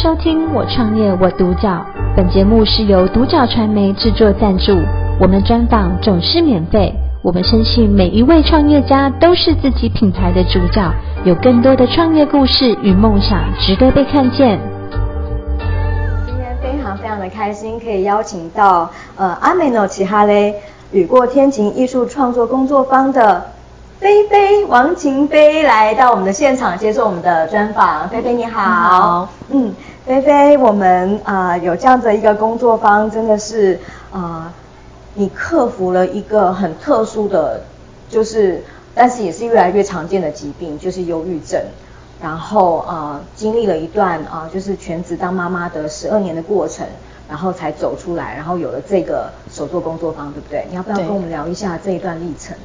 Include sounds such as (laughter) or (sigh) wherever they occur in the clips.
收听《我创业我独角》，本节目是由独角传媒制作赞助，我们专访总是免费。我们深信每一位创业家都是自己品牌的主角，有更多的创业故事与梦想值得被看见。今天非常非常的开心，可以邀请到呃阿美诺奇哈雷雨过天晴艺术创作工作坊的。菲菲王晴菲来到我们的现场接受我们的专访。菲菲你好，好，嗯，菲菲，我们啊、有这样的一个工作坊，真的是啊、你克服了一个很特殊的，就是但是也是越来越常见的疾病，就是忧郁症。然后啊、经历了一段啊、就是全职当妈妈的十二年的过程，然后才走出来，然后有了这个手作工作坊，对不对？你要不要跟我们聊一下这一段历程？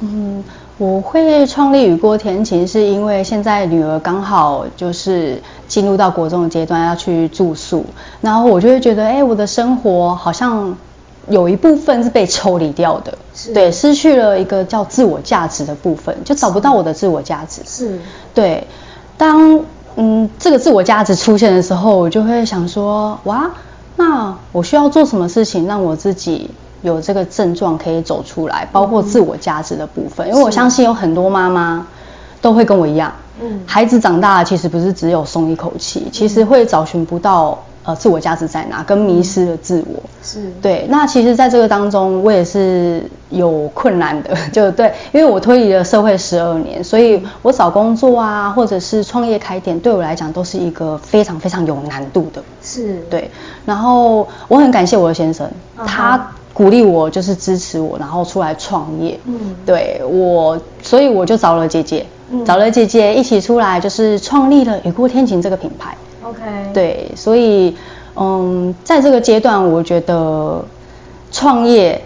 嗯，我会创立雨过天晴，是因为现在女儿刚好就是进入到国中的阶段，要去住宿，然后我就会觉得，哎，我的生活好像有一部分是被抽离掉的，是对，失去了一个叫自我价值的部分，就找不到我的自我价值。是，对，当嗯这个自我价值出现的时候，我就会想说，哇，那我需要做什么事情让我自己。有这个症状可以走出来，包括自我价值的部分，嗯、因为我相信有很多妈妈都会跟我一样，嗯，孩子长大了其实不是只有松一口气，嗯、其实会找寻不到呃自我价值在哪，跟迷失了自我，是。对。那其实在这个当中，我也是有困难的，(laughs) 就对，因为我脱离了社会十二年，所以我找工作啊，或者是创业开店，对我来讲都是一个非常非常有难度的，是。对。然后我很感谢我的先生，嗯、他。鼓励我就是支持我，然后出来创业。嗯，对我，所以我就找了姐姐，嗯、找了姐姐一起出来，就是创立了雨过天晴这个品牌。OK。对，所以嗯，在这个阶段，我觉得创业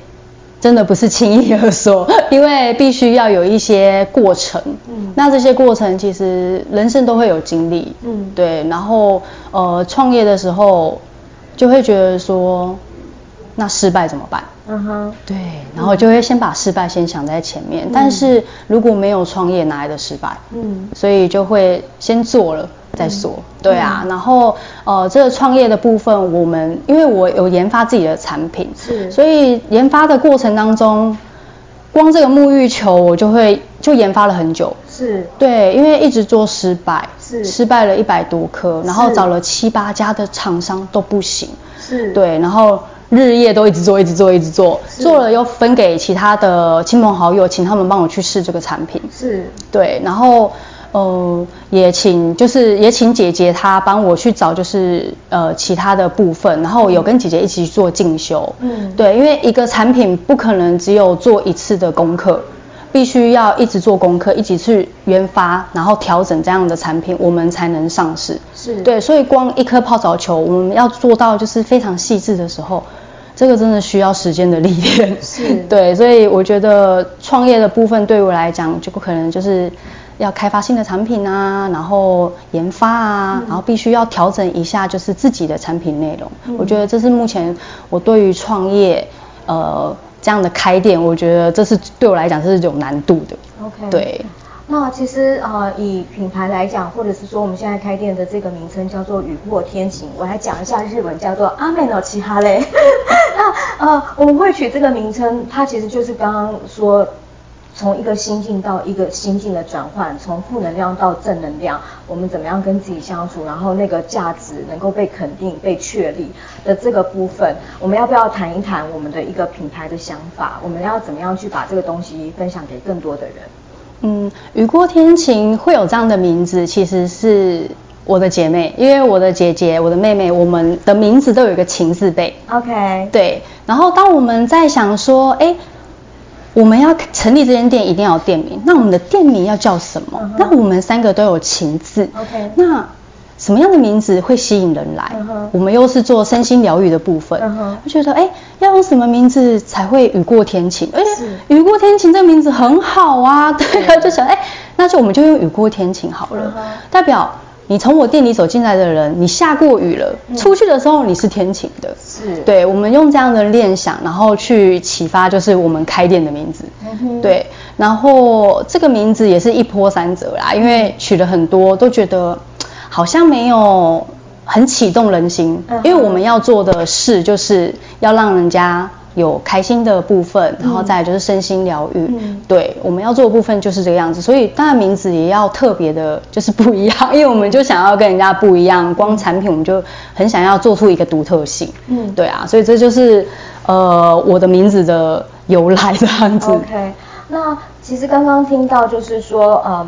真的不是轻易而说，(laughs) 因为必须要有一些过程。嗯。那这些过程其实人生都会有经历。嗯。对，然后呃，创业的时候就会觉得说。那失败怎么办？嗯哼，对，然后就会先把失败先想在前面。嗯、但是如果没有创业，哪来的失败？嗯，所以就会先做了再说。嗯、对啊，然后呃，这个创业的部分，我们因为我有研发自己的产品，是，所以研发的过程当中，光这个沐浴球我就会就研发了很久。是，对，因为一直做失败，是，失败了一百多颗，然后找了七八家的厂商都不行。是，对，然后。日夜都一直做，一直做，一直做，做了又分给其他的亲朋好友，请他们帮我去试这个产品。是，对，然后呃也请就是也请姐姐她帮我去找就是呃其他的部分，然后有跟姐姐一起去做进修。嗯，对，因为一个产品不可能只有做一次的功课。必须要一直做功课，一直去研发，然后调整这样的产品，我们才能上市。是对，所以光一颗泡澡球，我们要做到就是非常细致的时候，这个真的需要时间的历练。是 (laughs) 对，所以我觉得创业的部分对我来讲，就不可能就是要开发新的产品啊，然后研发啊，嗯、然后必须要调整一下就是自己的产品内容。嗯、我觉得这是目前我对于创业，呃。这样的开店，我觉得这是对我来讲这是有难度的。OK，对。那其实呃，以品牌来讲，或者是说我们现在开店的这个名称叫做雨过天晴，我来讲一下日文叫做阿美诺奇哈嘞。(laughs) 那呃，我们会取这个名称，它其实就是刚刚说。从一个心境到一个心境的转换，从负能量到正能量，我们怎么样跟自己相处，然后那个价值能够被肯定、被确立的这个部分，我们要不要谈一谈我们的一个品牌的想法？我们要怎么样去把这个东西分享给更多的人？嗯，雨过天晴会有这样的名字，其实是我的姐妹，因为我的姐姐、我的妹妹，我们的名字都有一个“晴”字辈。OK，对。然后当我们在想说，哎。我们要成立这间店，一定要有店名。那我们的店名要叫什么？Uh huh. 那我们三个都有“晴”字。OK。那什么样的名字会吸引人来？Uh huh. 我们又是做身心疗愈的部分。Uh. 我觉得，哎，要用什么名字才会雨过天晴？哎是，雨过天晴这个名字很好啊。对啊，就想，哎，那就我们就用雨过天晴好了，uh. 代表。你从我店里走进来的人，你下过雨了，出去的时候你是天晴的。是，对，我们用这样的联想，然后去启发，就是我们开店的名字。嗯，对，然后这个名字也是一波三折啦，因为取了很多，都觉得好像没有很启动人心，嗯、因为我们要做的事就是要让人家有开心的部分，然后再来就是身心疗愈。嗯，对，我们要做的部分就是这个样子，所以当然名字也要特别的，就是不一样，(laughs) 因为我们就想要跟人家不一样，光产品我们就很想要做出一个独特性。嗯，对啊，所以这就是呃我的名字的由来这样子。OK，那其实刚刚听到就是说，嗯。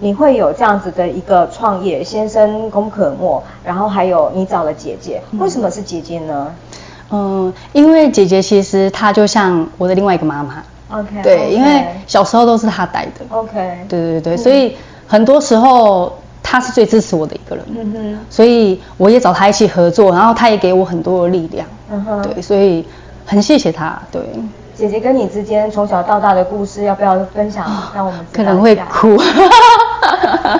你会有这样子的一个创业，先生功可没，然后还有你找了姐姐，为什么是姐姐呢？嗯，因为姐姐其实她就像我的另外一个妈妈。OK。对.因为小时候都是她带的。OK。对对对，所以很多时候她是最支持我的一个人。嗯哼。所以我也找她一起合作，然后她也给我很多的力量。嗯哼。对，所以很谢谢她。对。姐姐跟你之间从小到大的故事，要不要分享？让我们可能会哭。(laughs)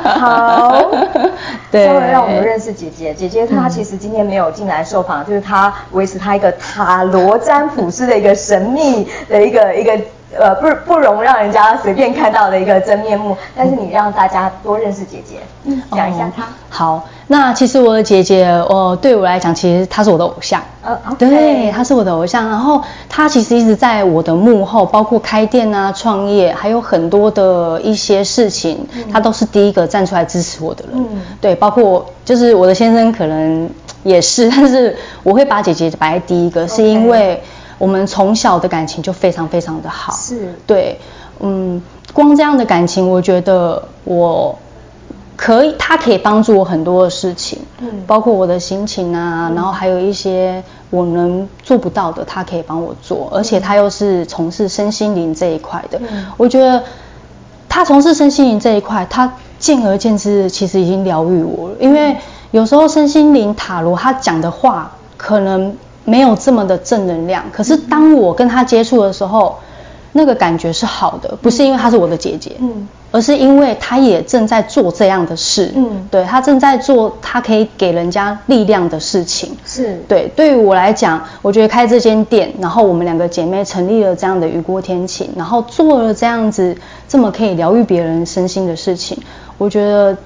好，(laughs) 对，稍微让我们认识姐姐。姐姐她其实今天没有进来受访，嗯、就是她维持她一个塔罗占卜师的一个神秘的一个一个。呃，不不容让人家随便看到的一个真面目，但是你让大家多认识姐姐，嗯，讲一下她。好，那其实我的姐姐，呃，对我来讲，其实她是我的偶像。呃，okay、对，她是我的偶像。然后她其实一直在我的幕后，包括开店啊、创业，还有很多的一些事情，她、嗯、都是第一个站出来支持我的人。嗯，对，包括就是我的先生可能也是，但是我会把姐姐摆在第一个，是因为。我们从小的感情就非常非常的好，是。对，嗯，光这样的感情，我觉得我可以，他可以帮助我很多的事情，嗯，包括我的心情啊，嗯、然后还有一些我能做不到的，他可以帮我做，而且他又是从事身心灵这一块的，嗯，我觉得他从事身心灵这一块，他见而见之，其实已经疗愈我了，因为有时候身心灵塔罗他讲的话可能。没有这么的正能量，可是当我跟他接触的时候，那个感觉是好的，不是因为她是我的姐姐，嗯，而是因为她也正在做这样的事，嗯，对，她正在做她可以给人家力量的事情，是。对。对于我来讲，我觉得开这间店，然后我们两个姐妹成立了这样的雨过天晴，然后做了这样子这么可以疗愈别人身心的事情，我觉得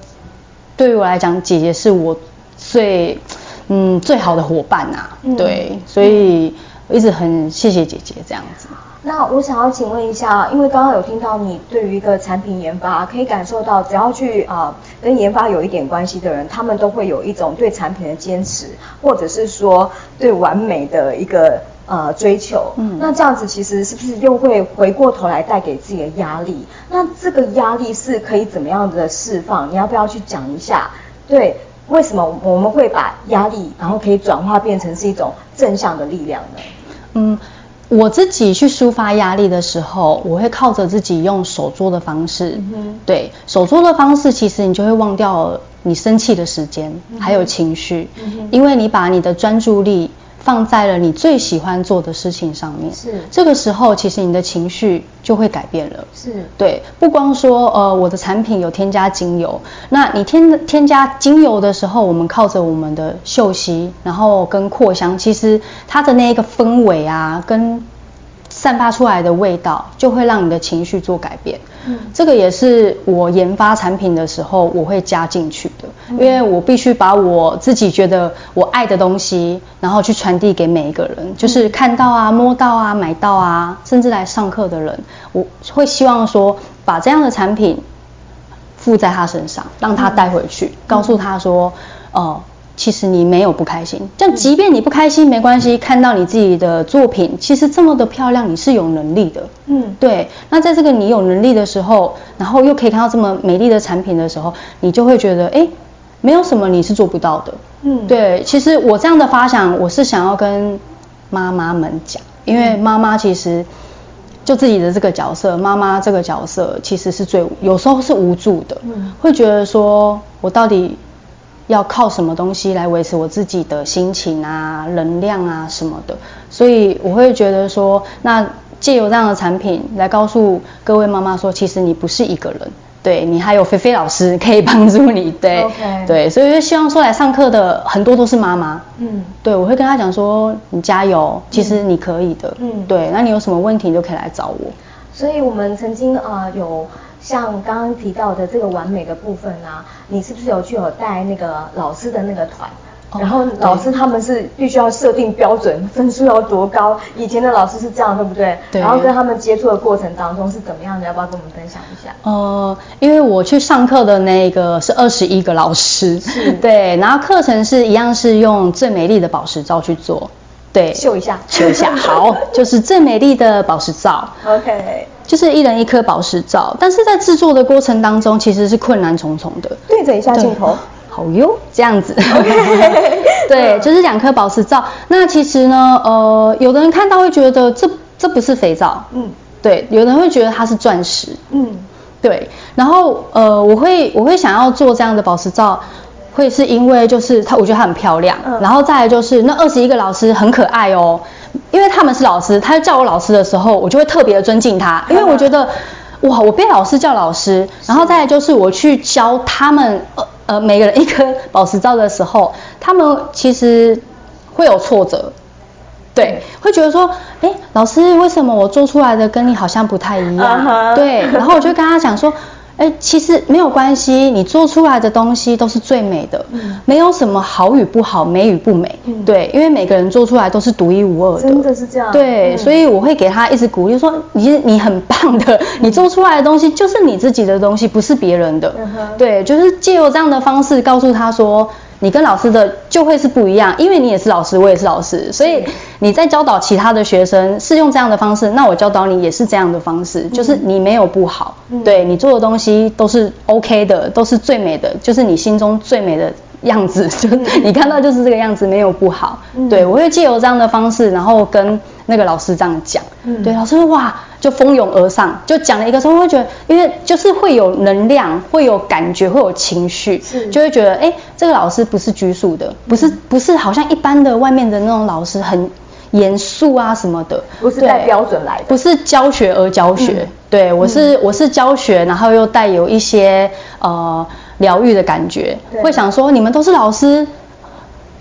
对于我来讲，姐姐是我最。嗯，最好的伙伴呐、啊嗯，对，所以我一直很谢谢姐姐这样子。那我想要请问一下，因为刚刚有听到你对于一个产品研发，可以感受到只要去啊、呃、跟研发有一点关系的人，他们都会有一种对产品的坚持，或者是说对完美的一个呃追求。嗯，那这样子其实是不是又会回过头来带给自己的压力？那这个压力是可以怎么样的释放？你要不要去讲一下？对。为什么我们会把压力，然后可以转化变成是一种正向的力量呢？嗯，我自己去抒发压力的时候，我会靠着自己用手做的方式。嗯，对，手做的方式，其实你就会忘掉你生气的时间，嗯，还有情绪，嗯，因为你把你的专注力。放在了你最喜欢做的事情上面，是。这个时候，其实你的情绪就会改变了。是。对，不光说呃我的产品有添加精油，那你添添加精油的时候，我们靠着我们的嗅息，然后跟扩香，其实它的那一个氛围啊，跟散发出来的味道，就会让你的情绪做改变。嗯，这个也是我研发产品的时候我会加进去的，因为我必须把我自己觉得我爱的东西，然后去传递给每一个人，就是看到啊、摸到啊、买到啊，甚至来上课的人，我会希望说把这样的产品附在他身上，让他带回去，告诉他说，哦。其实你没有不开心，这样即便你不开心没关系，看到你自己的作品其实这么的漂亮，你是有能力的。嗯，对。那在这个你有能力的时候，然后又可以看到这么美丽的产品的时候，你就会觉得，哎，没有什么你是做不到的。嗯，对。其实我这样的发想，我是想要跟妈妈们讲，因为妈妈其实就自己的这个角色，妈妈这个角色其实是最有时候是无助的，嗯，会觉得说我到底。要靠什么东西来维持我自己的心情啊、能量啊什么的，所以我会觉得说，那借由这样的产品来告诉各位妈妈说，其实你不是一个人，对，你还有菲菲老师可以帮助你，对.对，所以就希望说来上课的很多都是妈妈，嗯，对，我会跟她讲说，你加油，其实你可以的，嗯，对，那你有什么问题你就可以来找我。所以我们曾经啊、呃、有。像刚刚提到的这个完美的部分啊，你是不是有去有带那个老师的那个团？然后老师他们是必须要设定标准，分数要多高？以前的老师是这样，对不对？对。然后跟他们接触的过程当中是怎么样的？要不要跟我们分享一下？呃，因为我去上课的那个是二十一个老师，是对，然后课程是一样是用最美丽的宝石照去做，对，秀一下，秀一下，好，就是最美丽的宝石照，(laughs) OK，就是一人一颗宝石皂，但是在制作的过程当中其实是困难重重的，对着一下镜头。好哟，这样子 (laughs) (laughs). 对，就是两颗宝石皂。那其实呢，呃，有的人看到会觉得这这不是肥皂，嗯，对，有的人会觉得它是钻石，嗯，对。然后呃，我会我会想要做这样的宝石皂，会是因为就是它，我觉得它很漂亮。嗯、然后再来就是那二十一个老师很可爱哦，因为他们是老师，他叫我老师的时候，我就会特别的尊敬他，因为我觉得哇，我被老师叫老师。然后再来就是我去教他们。呃呃，每个人一颗宝石皂的时候，他们其实会有挫折，对，会觉得说，哎，老师，为什么我做出来的跟你好像不太一样？Uh huh. 对，然后我就跟他讲说。哎，其实没有关系，你做出来的东西都是最美的，嗯、没有什么好与不好，美与不美，嗯、对，因为每个人做出来都是独一无二的，真的是这样。对，嗯、所以我会给他一直鼓励说，你你很棒的，你做出来的东西就是你自己的东西，不是别人的。嗯、对，就是借由这样的方式告诉他说。你跟老师的就会是不一样，因为你也是老师，我也是老师，所以你在教导其他的学生是用这样的方式，那我教导你也是这样的方式，就是你没有不好，嗯、对你做的东西都是 OK 的，都是最美的，就是你心中最美的样子，就你看到就是这个样子，没有不好。嗯、对，我会借由这样的方式，然后跟那个老师这样讲，嗯、对，老师说哇。就蜂拥而上，就讲了一个时候，会觉得，因为就是会有能量，会有感觉，会有情绪，就会觉得，哎，这个老师不是拘束的，不是不是好像一般的外面的那种老师很严肃啊什么的，不是带标准来的，不是教学而教学，嗯、对我是我是教学，然后又带有一些呃疗愈的感觉，会想说你们都是老师。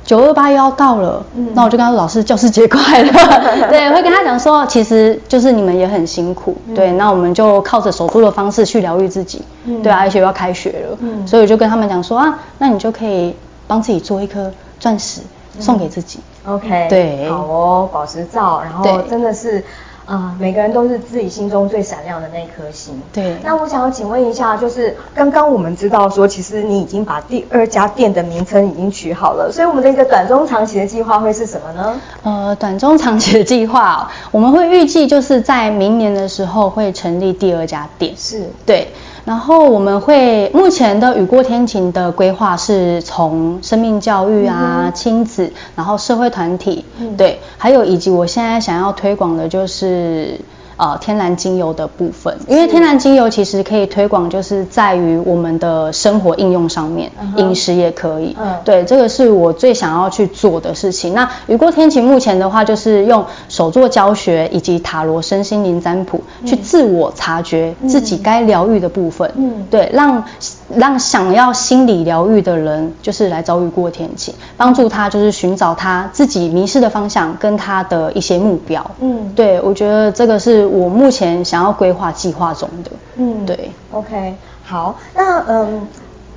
九二八又要到了，嗯、那我就跟他说：“老师，教师节快乐。(laughs) ”对，会跟他讲说，其实就是你们也很辛苦，嗯、对，那我们就靠着手术的方式去疗愈自己，嗯、对啊，而且又要开学了，嗯、所以我就跟他们讲说啊，那你就可以帮自己做一颗钻石送给自己。嗯、OK，对，好哦，宝石照，然后真的是。啊、呃，每个人都是自己心中最闪亮的那颗星。对。那我想要请问一下，就是刚刚我们知道说，其实你已经把第二家店的名称已经取好了，所以我们的一个短中长期的计划会是什么呢？呃，短中长期的计划、哦，我们会预计就是在明年的时候会成立第二家店。是。对。然后我们会目前的雨过天晴的规划是从生命教育啊、嗯、亲子，然后社会团体，嗯、对，还有以及我现在想要推广的就是。呃，天然精油的部分，因为天然精油其实可以推广，就是在于我们的生活应用上面，饮、uh. 食也可以。嗯、uh，huh. 对，这个是我最想要去做的事情。那雨过天晴目前的话，就是用手作教学以及塔罗身心灵占卜，去自我察觉自己该疗愈的部分。嗯、uh，huh. 对，让。让想要心理疗愈的人，就是来找雨过天晴，帮助他就是寻找他自己迷失的方向跟他的一些目标。嗯，对，我觉得这个是我目前想要规划计划中的。嗯，对。OK，好，那嗯，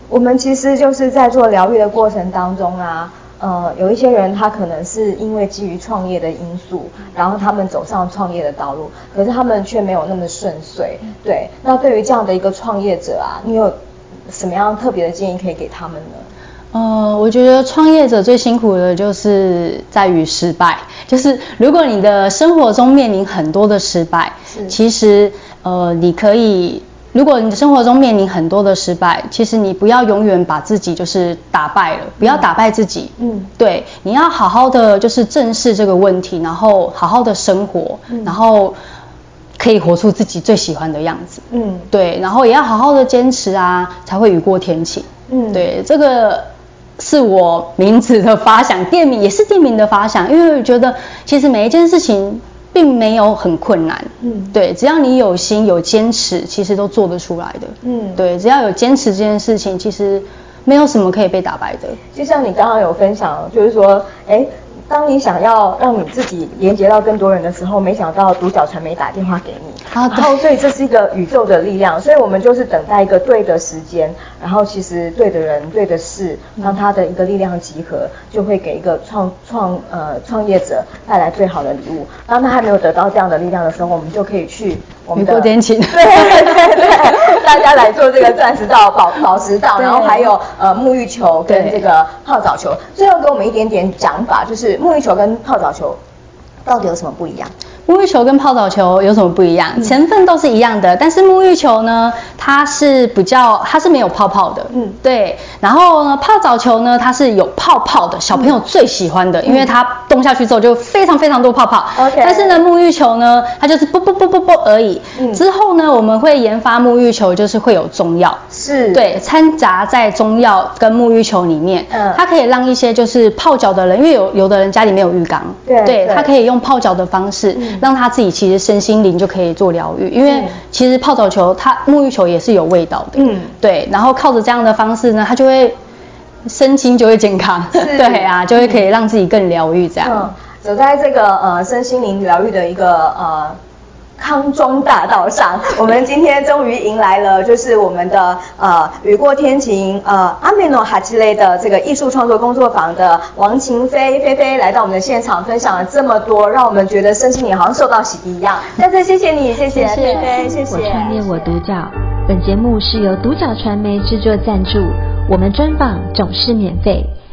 我们其实就是在做疗愈的过程当中啊，呃，有一些人他可能是因为基于创业的因素，然后他们走上创业的道路，可是他们却没有那么顺遂。对，那对于这样的一个创业者啊，你有什么样特别的建议可以给他们呢？呃，我觉得创业者最辛苦的就是在于失败，就是如果你的生活中面临很多的失败，其实呃，你可以，如果你的生活中面临很多的失败，其实你不要永远把自己就是打败了，不要打败自己，嗯，对，你要好好的就是正视这个问题，然后好好的生活，嗯、然后。可以活出自己最喜欢的样子，嗯，对，然后也要好好的坚持啊，才会雨过天晴，嗯，对，这个是我名字的发想，店名也是店名的发想，因为我觉得其实每一件事情并没有很困难，嗯，对，只要你有心有坚持，其实都做得出来的，嗯，对，只要有坚持这件事情，其实没有什么可以被打败的。就像你刚刚有分享，就是说，哎。当你想要让你自己连接到更多人的时候，没想到独角传媒打电话给你，然后所以这是一个宇宙的力量，所以我们就是等待一个对的时间，然后其实对的人、对的事，让他的一个力量集合，就会给一个创创呃创业者带来最好的礼物。当他还没有得到这样的力量的时候，我们就可以去我们的天晴，(laughs) 对对对，大家来做这个钻石道、宝宝石道，然后还有呃沐浴球跟这个泡澡球。最后给我们一点点讲法，就是沐浴球跟泡澡球到底有什么不一样？沐浴球跟泡澡球有什么不一样？成分都是一样的，但是沐浴球呢，它是比较，它是没有泡泡的，嗯，对。然后呢，泡澡球呢，它是有泡泡的，小朋友最喜欢的，因为它动下去之后就非常非常多泡泡。OK。但是呢，沐浴球呢，它就是啵啵啵啵啵而已。嗯。之后呢，我们会研发沐浴球，就是会有中药，是，对，掺杂在中药跟沐浴球里面。嗯。它可以让一些就是泡脚的人，因为有有的人家里没有浴缸，对，对，它可以用泡脚的方式。让他自己其实身心灵就可以做疗愈，因为其实泡澡球它沐浴球也是有味道的，嗯，对，然后靠着这样的方式呢，他就会身心就会健康，(laughs) 对啊，就会可以让自己更疗愈这样。嗯，走在这个呃身心灵疗愈的一个呃。康庄大道上，我们今天终于迎来了，就是我们的呃雨过天晴呃阿美诺哈奇雷的这个艺术创作工作坊的王晴飞飞飞来到我们的现场，分享了这么多，让我们觉得身心灵好像受到洗涤一样。(laughs) 再次谢谢你，谢谢飞飞，谢谢。我创业我独角，本节目是由独角传媒制作赞助，我们专访总是免费。